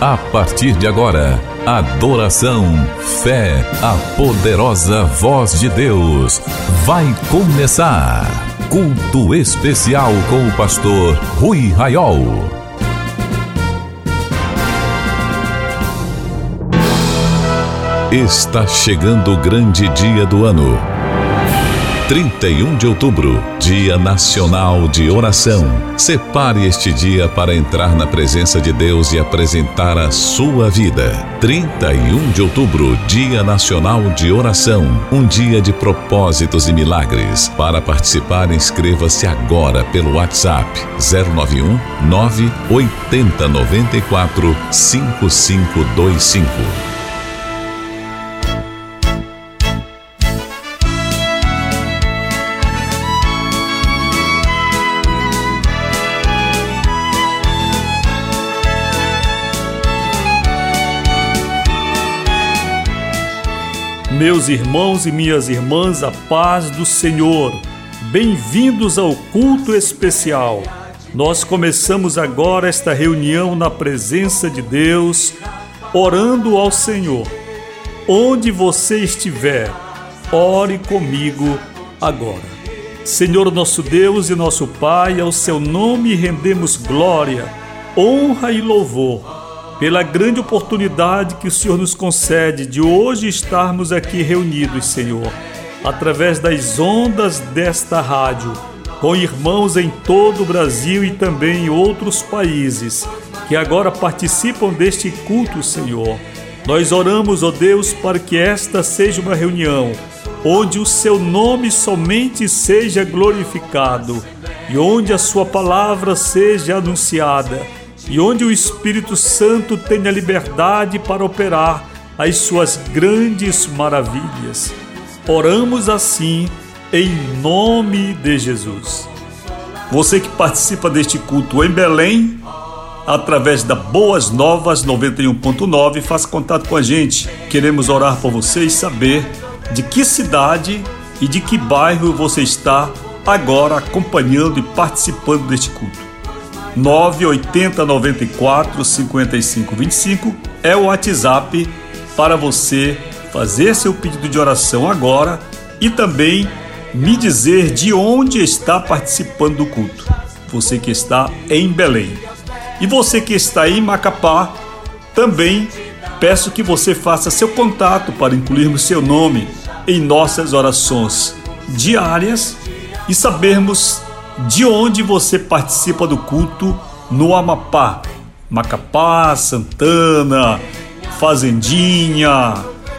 A partir de agora, adoração, fé, a poderosa voz de Deus. Vai começar. Culto especial com o pastor Rui Raiol. Está chegando o grande dia do ano 31 de outubro, Dia Nacional de Oração. Separe este dia para entrar na presença de Deus e apresentar a sua vida. 31 de outubro, Dia Nacional de Oração. Um dia de propósitos e milagres. Para participar, inscreva-se agora pelo WhatsApp 091 980 94 5525. Meus irmãos e minhas irmãs, a paz do Senhor. Bem-vindos ao culto especial. Nós começamos agora esta reunião na presença de Deus, orando ao Senhor. Onde você estiver, ore comigo agora. Senhor nosso Deus e nosso Pai, ao seu nome rendemos glória, honra e louvor pela grande oportunidade que o Senhor nos concede de hoje estarmos aqui reunidos, Senhor, através das ondas desta rádio, com irmãos em todo o Brasil e também em outros países que agora participam deste culto, Senhor. Nós oramos, ó Deus, para que esta seja uma reunião onde o seu nome somente seja glorificado e onde a sua palavra seja anunciada e onde o Espírito Santo tenha liberdade para operar as suas grandes maravilhas. Oramos assim em nome de Jesus. Você que participa deste culto em Belém, através da Boas Novas 91.9, faça contato com a gente. Queremos orar por você e saber de que cidade e de que bairro você está agora acompanhando e participando deste culto. 980 94 55 25 é o WhatsApp para você fazer seu pedido de oração agora e também me dizer de onde está participando do culto. Você que está em Belém. E você que está em Macapá, também peço que você faça seu contato para incluirmos seu nome em nossas orações diárias e sabermos de onde você participa do culto no Amapá, Macapá, Santana, Fazendinha,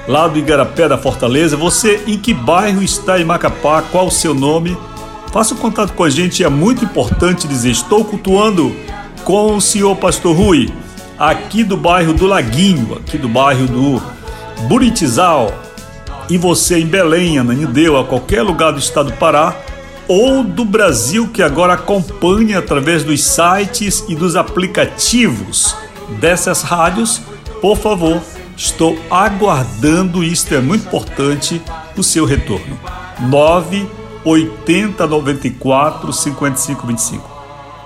lá do Igarapé da Fortaleza. Você em que bairro está em Macapá? Qual o seu nome? Faça um contato com a gente, é muito importante dizer: estou cultuando com o senhor Pastor Rui, aqui do bairro do Laguinho, aqui do bairro do Buritizal. E você em Belém, Ananideu, a qualquer lugar do estado do Pará, ou do Brasil que agora acompanha através dos sites e dos aplicativos dessas rádios, por favor, estou aguardando, isto é muito importante, o seu retorno. 9 80 94 55 25.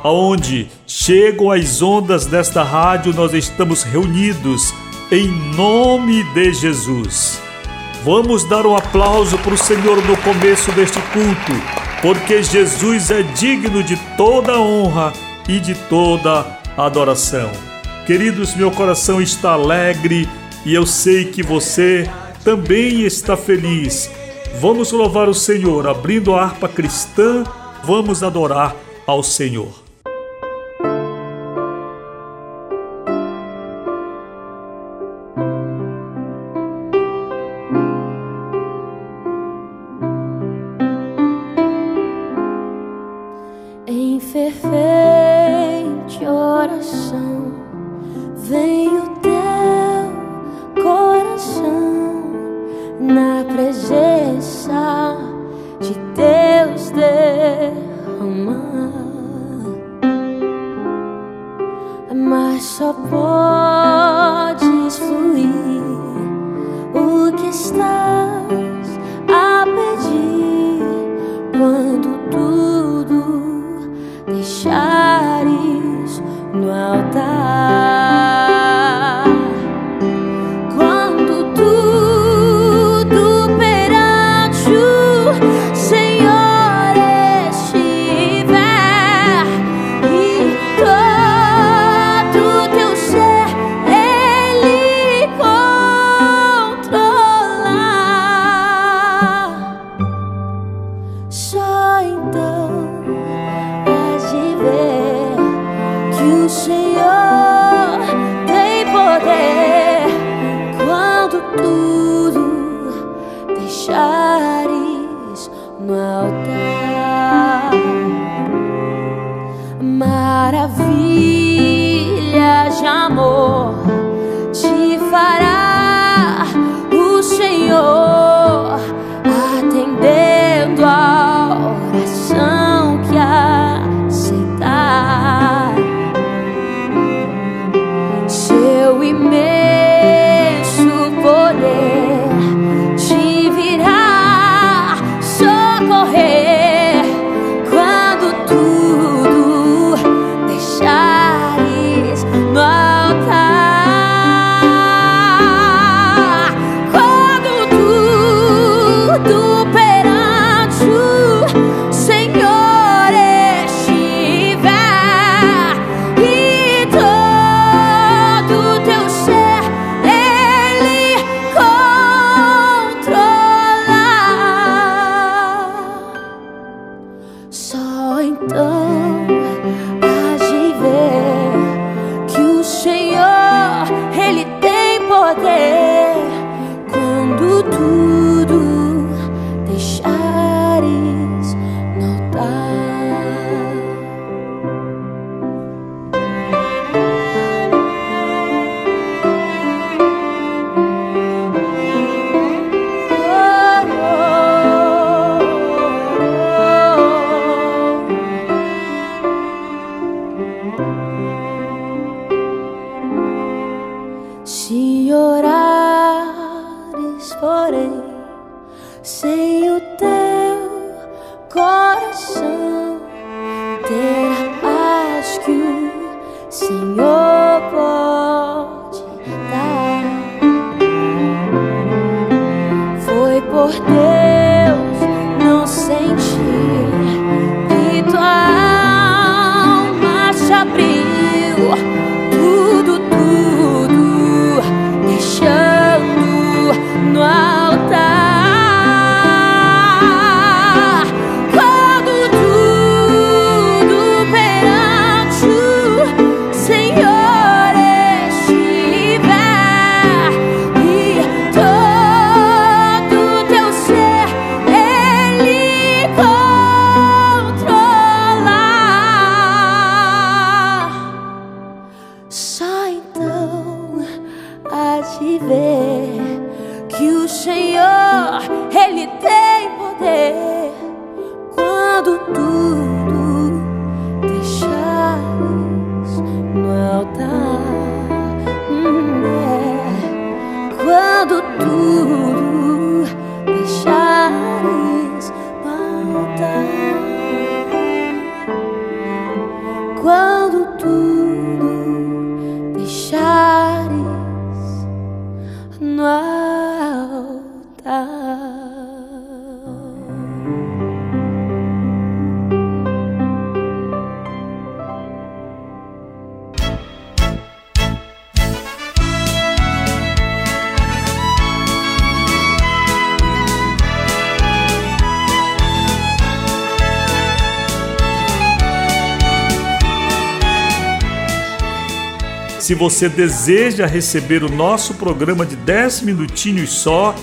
Aonde chegam as ondas desta rádio, nós estamos reunidos em nome de Jesus. Vamos dar um aplauso para o Senhor no começo deste culto porque Jesus é digno de toda honra e de toda adoração. Queridos, meu coração está alegre e eu sei que você também está feliz. Vamos louvar o Senhor, abrindo a harpa cristã, vamos adorar ao Senhor. Se você deseja receber o nosso programa de 10 minutinhos só,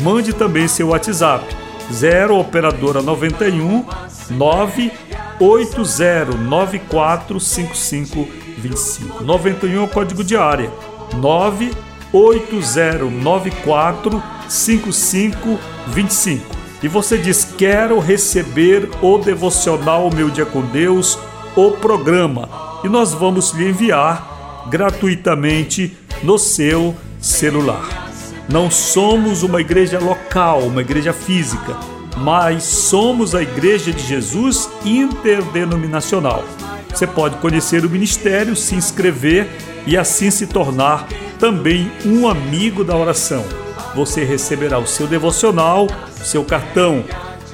mande também seu WhatsApp 0 operadora 91 980945525. 91 é o código de área 980945525. E você diz: "Quero receber o devocional Meu Dia com Deus, o programa". E nós vamos lhe enviar gratuitamente no seu celular. Não somos uma igreja local, uma igreja física, mas somos a Igreja de Jesus interdenominacional. Você pode conhecer o ministério, se inscrever e assim se tornar também um amigo da oração. Você receberá o seu devocional, seu cartão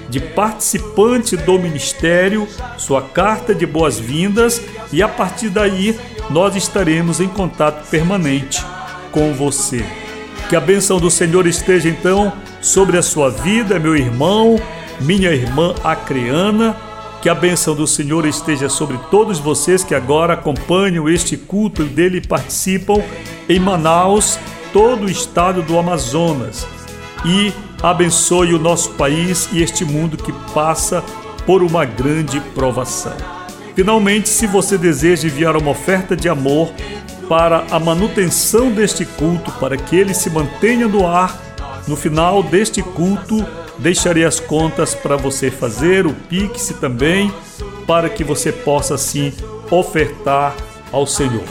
de participante do ministério, sua carta de boas-vindas e a partir daí nós estaremos em contato permanente com você. Que a bênção do Senhor esteja então sobre a sua vida, meu irmão, minha irmã acreana. Que a bênção do Senhor esteja sobre todos vocês que agora acompanham este culto e dele participam em Manaus, todo o estado do Amazonas. E abençoe o nosso país e este mundo que passa por uma grande provação. Finalmente, se você deseja enviar uma oferta de amor para a manutenção deste culto, para que ele se mantenha no ar, no final deste culto, deixarei as contas para você fazer, o Pix também, para que você possa assim ofertar ao Senhor.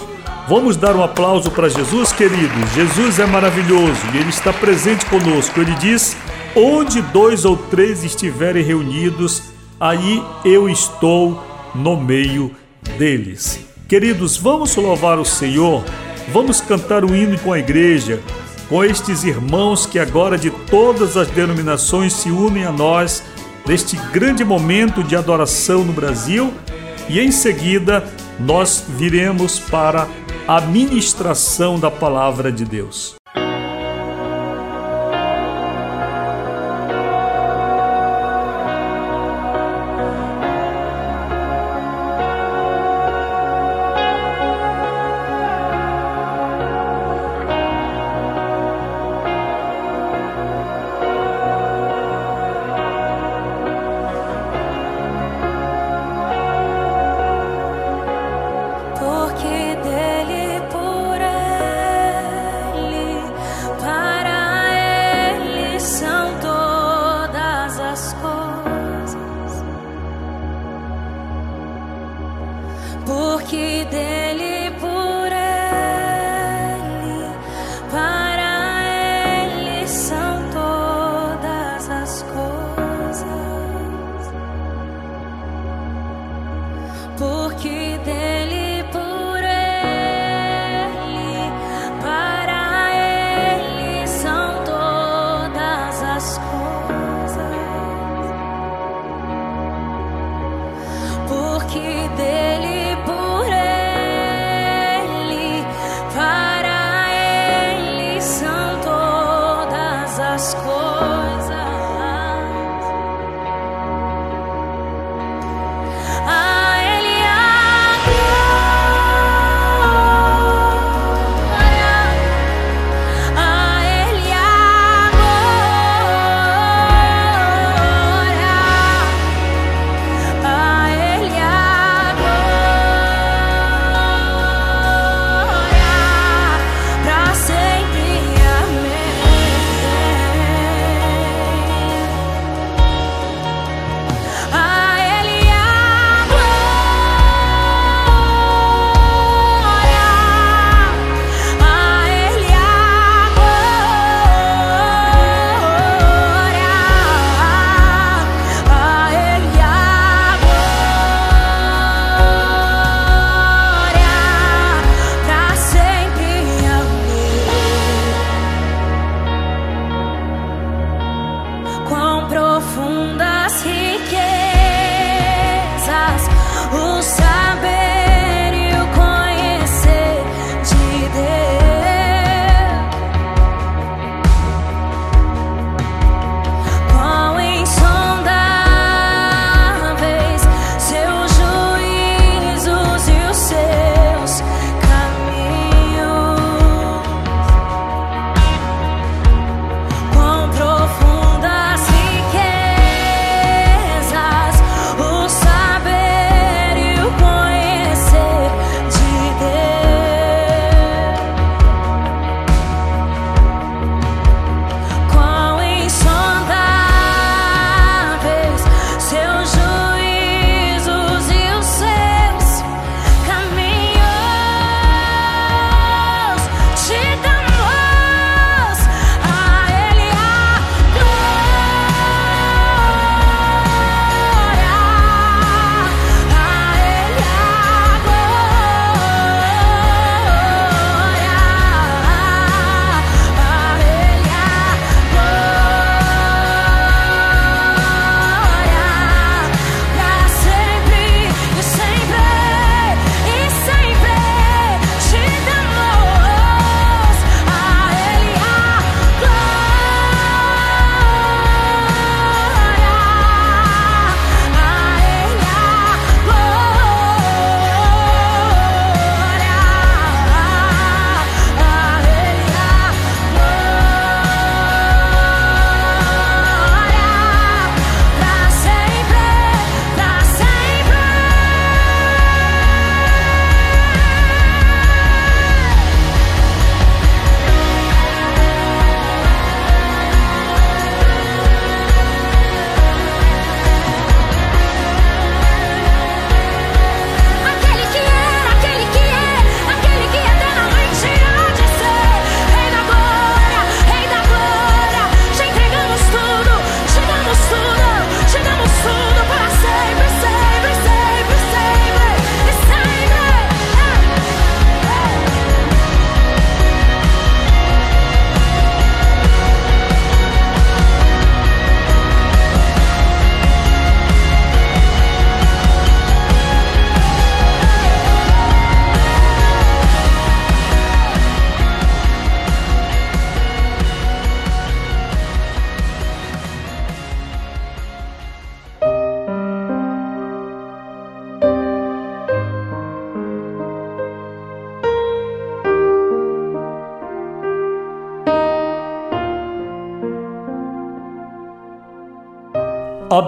Vamos dar um aplauso para Jesus, queridos. Jesus é maravilhoso e ele está presente conosco. Ele diz: Onde dois ou três estiverem reunidos, aí eu estou no meio deles. Queridos, vamos louvar o Senhor, vamos cantar o hino com a igreja, com estes irmãos que agora de todas as denominações se unem a nós neste grande momento de adoração no Brasil e em seguida nós viremos para a ministração da palavra de Deus.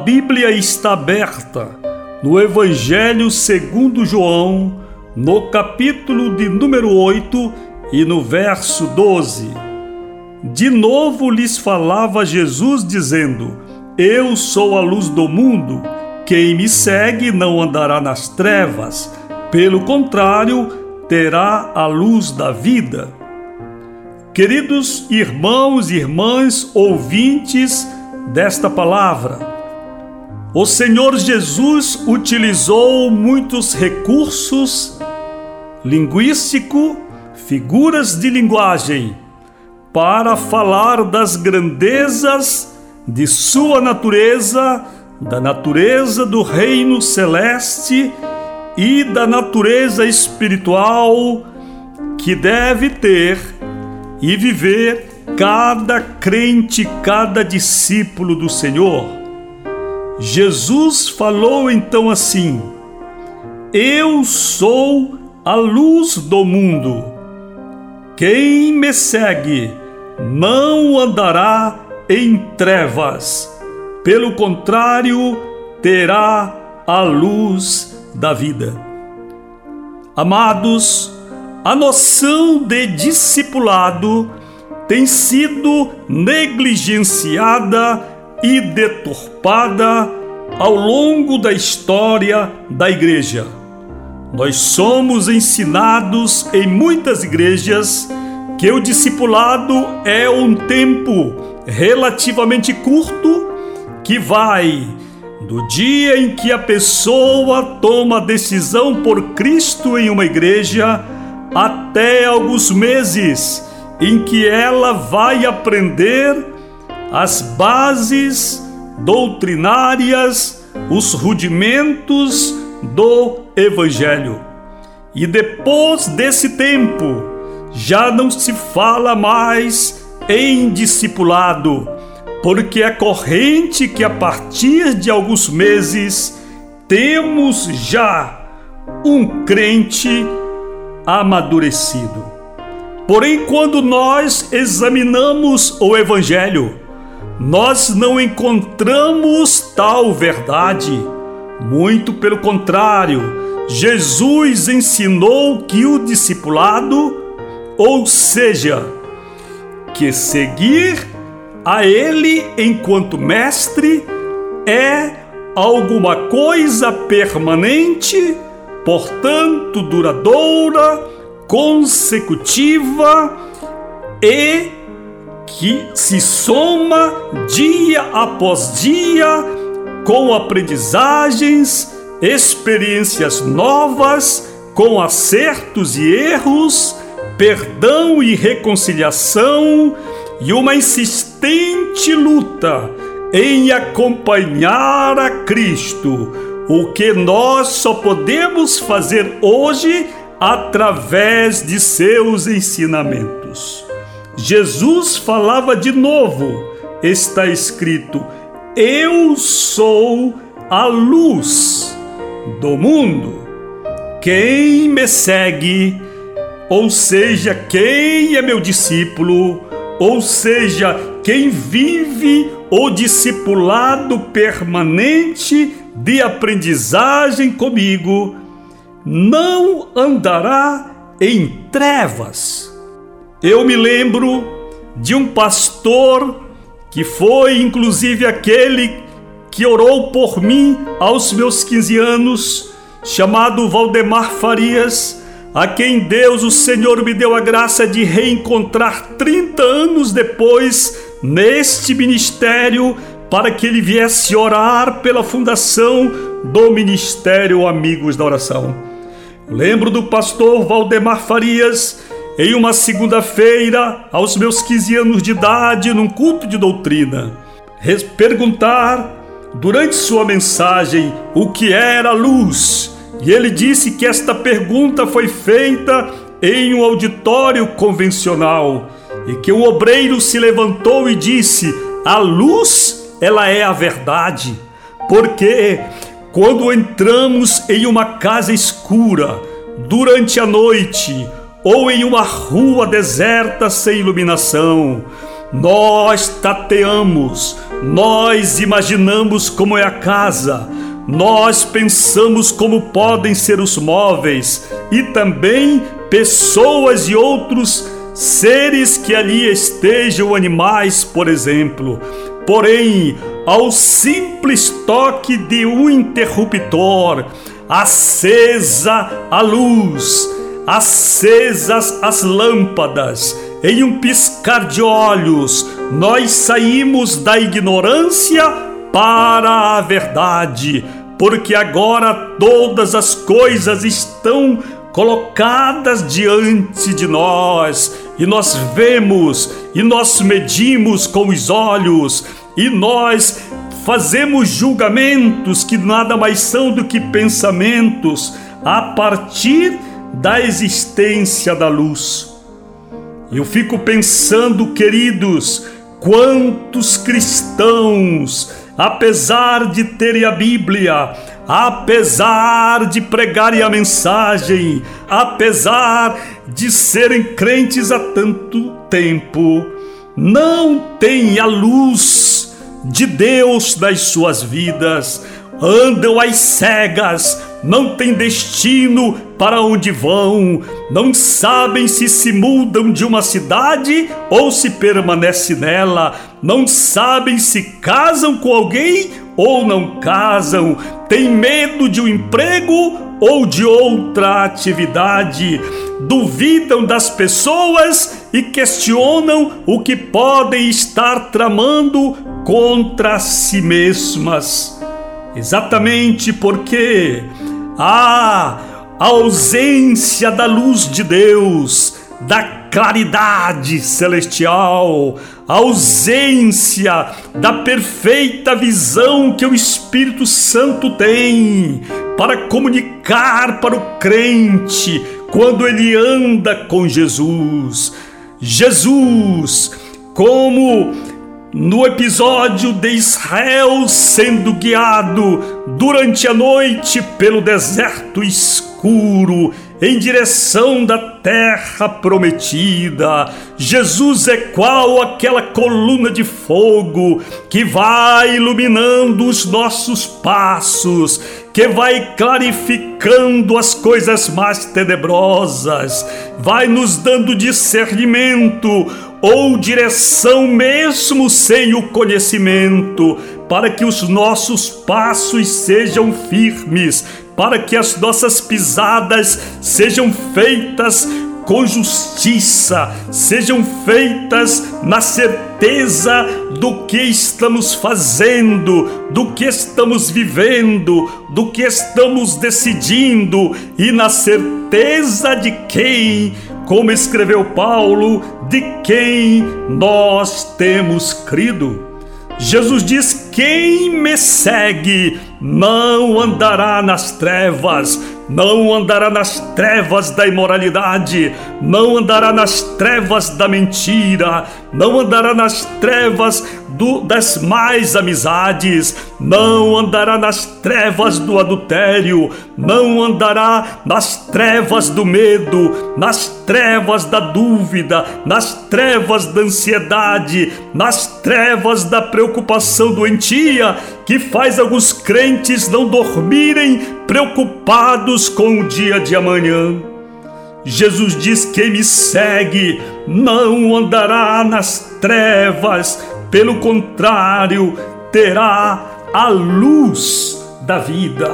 Bíblia está aberta no Evangelho segundo João, no capítulo de número 8 e no verso 12. De novo lhes falava Jesus dizendo: Eu sou a luz do mundo. Quem me segue não andará nas trevas, pelo contrário, terá a luz da vida. Queridos irmãos e irmãs ouvintes desta palavra, o Senhor Jesus utilizou muitos recursos linguístico, figuras de linguagem, para falar das grandezas de sua natureza, da natureza do reino celeste e da natureza espiritual que deve ter e viver cada crente, cada discípulo do Senhor. Jesus falou então assim: Eu sou a luz do mundo. Quem me segue não andará em trevas, pelo contrário, terá a luz da vida. Amados, a noção de discipulado tem sido negligenciada e deturpada ao longo da história da igreja. Nós somos ensinados em muitas igrejas que o discipulado é um tempo relativamente curto que vai do dia em que a pessoa toma decisão por Cristo em uma igreja até alguns meses em que ela vai aprender as bases doutrinárias, os rudimentos do Evangelho. E depois desse tempo, já não se fala mais em discipulado, porque é corrente que a partir de alguns meses temos já um crente amadurecido. Porém, quando nós examinamos o Evangelho, nós não encontramos tal verdade. Muito pelo contrário, Jesus ensinou que o discipulado, ou seja, que seguir a Ele enquanto mestre, é alguma coisa permanente, portanto duradoura, consecutiva e que se soma dia após dia com aprendizagens, experiências novas, com acertos e erros, perdão e reconciliação e uma insistente luta em acompanhar a Cristo, o que nós só podemos fazer hoje através de seus ensinamentos. Jesus falava de novo, está escrito: Eu sou a luz do mundo. Quem me segue, ou seja, quem é meu discípulo, ou seja, quem vive o discipulado permanente de aprendizagem comigo, não andará em trevas eu me lembro de um pastor que foi inclusive aquele que orou por mim aos meus 15 anos, chamado Valdemar Farias, a quem Deus, o Senhor, me deu a graça de reencontrar 30 anos depois neste ministério para que ele viesse orar pela fundação do Ministério Amigos da Oração. Lembro do pastor Valdemar Farias em uma segunda-feira, aos meus 15 anos de idade, num culto de doutrina, perguntar durante sua mensagem o que era luz. E ele disse que esta pergunta foi feita em um auditório convencional e que o obreiro se levantou e disse: "A luz, ela é a verdade". Porque quando entramos em uma casa escura durante a noite, ou em uma rua deserta sem iluminação, Nós tateamos, nós imaginamos como é a casa, nós pensamos como podem ser os móveis e também pessoas e outros seres que ali estejam, animais, por exemplo. Porém, ao simples toque de um interruptor, acesa a luz, acesas as lâmpadas, em um piscar de olhos, nós saímos da ignorância para a verdade, porque agora todas as coisas estão colocadas diante de nós, e nós vemos, e nós medimos com os olhos, e nós fazemos julgamentos que nada mais são do que pensamentos a partir da existência da luz. Eu fico pensando, queridos, quantos cristãos, apesar de terem a Bíblia, apesar de pregarem a mensagem, apesar de serem crentes há tanto tempo, não têm a luz de Deus nas suas vidas, andam às cegas, não têm destino para onde vão, não sabem se se mudam de uma cidade ou se permanece nela, não sabem se casam com alguém ou não casam, têm medo de um emprego ou de outra atividade, duvidam das pessoas e questionam o que podem estar tramando contra si mesmas. Exatamente porque a ausência da luz de Deus, da claridade celestial, ausência da perfeita visão que o Espírito Santo tem para comunicar para o crente quando ele anda com Jesus. Jesus, como no episódio de Israel sendo guiado durante a noite pelo deserto escuro em direção da terra prometida. Jesus é qual aquela coluna de fogo que vai iluminando os nossos passos, que vai clarificando as coisas mais tenebrosas, vai nos dando discernimento ou direção mesmo sem o conhecimento, para que os nossos passos sejam firmes, para que as nossas pisadas sejam feitas com justiça, sejam feitas na certeza do que estamos fazendo, do que estamos vivendo, do que estamos decidindo e na certeza de quem como escreveu Paulo, de quem nós temos crido. Jesus diz: Quem me segue não andará nas trevas, não andará nas trevas da imoralidade, não andará nas trevas da mentira, não andará nas trevas do, das mais amizades, não andará nas trevas do adultério, não andará nas trevas do medo, nas trevas da dúvida, nas trevas da ansiedade, nas trevas da preocupação doentia, que faz alguns crentes não dormirem preocupados com o dia de amanhã. Jesus diz: Quem me segue não andará nas trevas, pelo contrário, terá a luz da vida,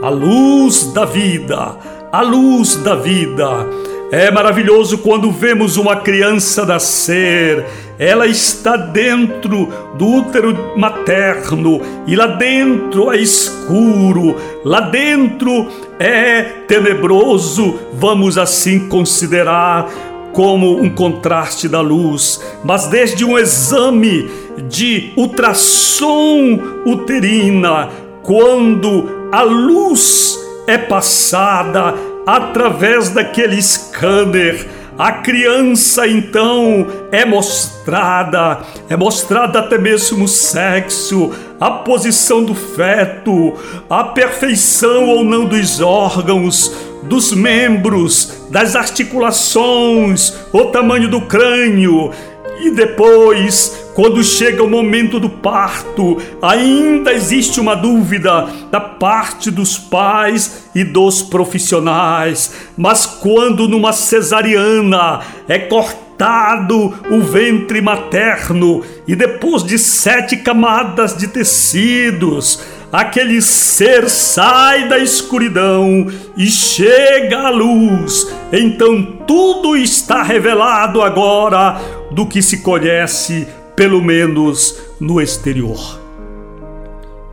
a luz da vida, a luz da vida. É maravilhoso quando vemos uma criança nascer, ela está dentro do útero materno e lá dentro é escuro, lá dentro é tenebroso, vamos assim considerar como um contraste da luz, mas desde um exame de ultrassom uterina, quando a luz é passada através daquele scanner, a criança então é mostrada, é mostrada até mesmo o sexo, a posição do feto, a perfeição ou não dos órgãos, dos membros, das articulações, o tamanho do crânio. E depois, quando chega o momento do parto, ainda existe uma dúvida da parte dos pais e dos profissionais. Mas quando numa cesariana é cortado o ventre materno e depois de sete camadas de tecidos, aquele ser sai da escuridão e chega à luz. Então tudo está revelado agora do que se conhece, pelo menos no exterior.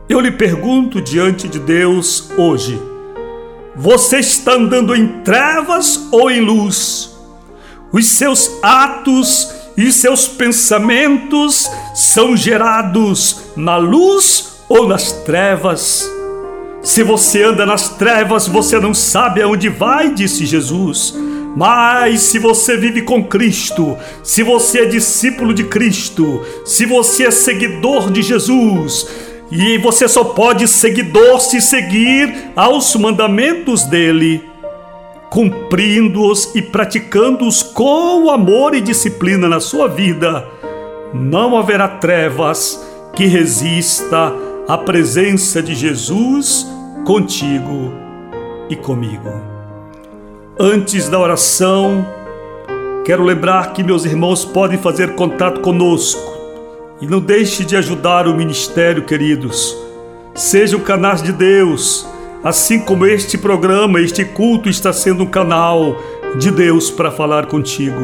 Eu lhe pergunto diante de Deus hoje: você está andando em trevas ou em luz? Os seus atos e seus pensamentos são gerados na luz ou nas trevas. Se você anda nas trevas, você não sabe aonde vai, disse Jesus. Mas se você vive com Cristo, se você é discípulo de Cristo, se você é seguidor de Jesus, e você só pode seguidor se seguir aos mandamentos dele, cumprindo-os e praticando-os com amor e disciplina na sua vida, não haverá trevas que resista a presença de Jesus contigo e comigo. Antes da oração, quero lembrar que meus irmãos podem fazer contato conosco e não deixe de ajudar o ministério, queridos. Sejam canais de Deus, assim como este programa, este culto está sendo um canal de Deus para falar contigo.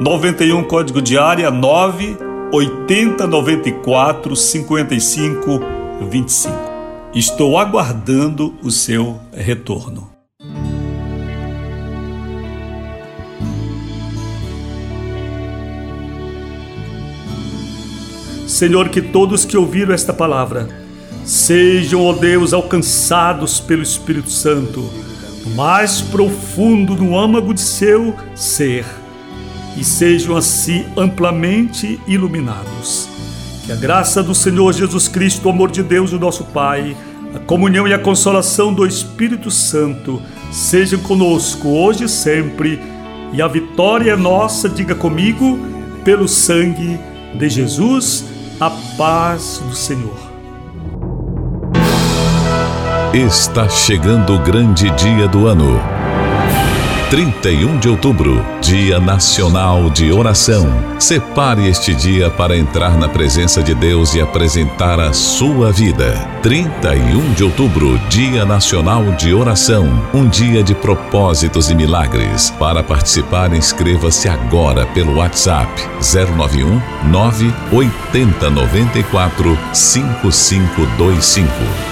91 código de área 9 80 94 55 25. Estou aguardando o seu retorno. Senhor, que todos que ouviram esta palavra sejam, ó Deus, alcançados pelo Espírito Santo, mais profundo no âmago de seu ser e sejam assim amplamente iluminados. Que a graça do Senhor Jesus Cristo, o amor de Deus, o nosso Pai, a comunhão e a consolação do Espírito Santo sejam conosco hoje e sempre, e a vitória é nossa, diga comigo, pelo sangue de Jesus, a paz do Senhor. Está chegando o grande dia do ano 31 de outubro, Dia Nacional de Oração. Separe este dia para entrar na presença de Deus e apresentar a sua vida. 31 de outubro, Dia Nacional de Oração. Um dia de propósitos e milagres. Para participar, inscreva-se agora pelo WhatsApp 091 980 94 5525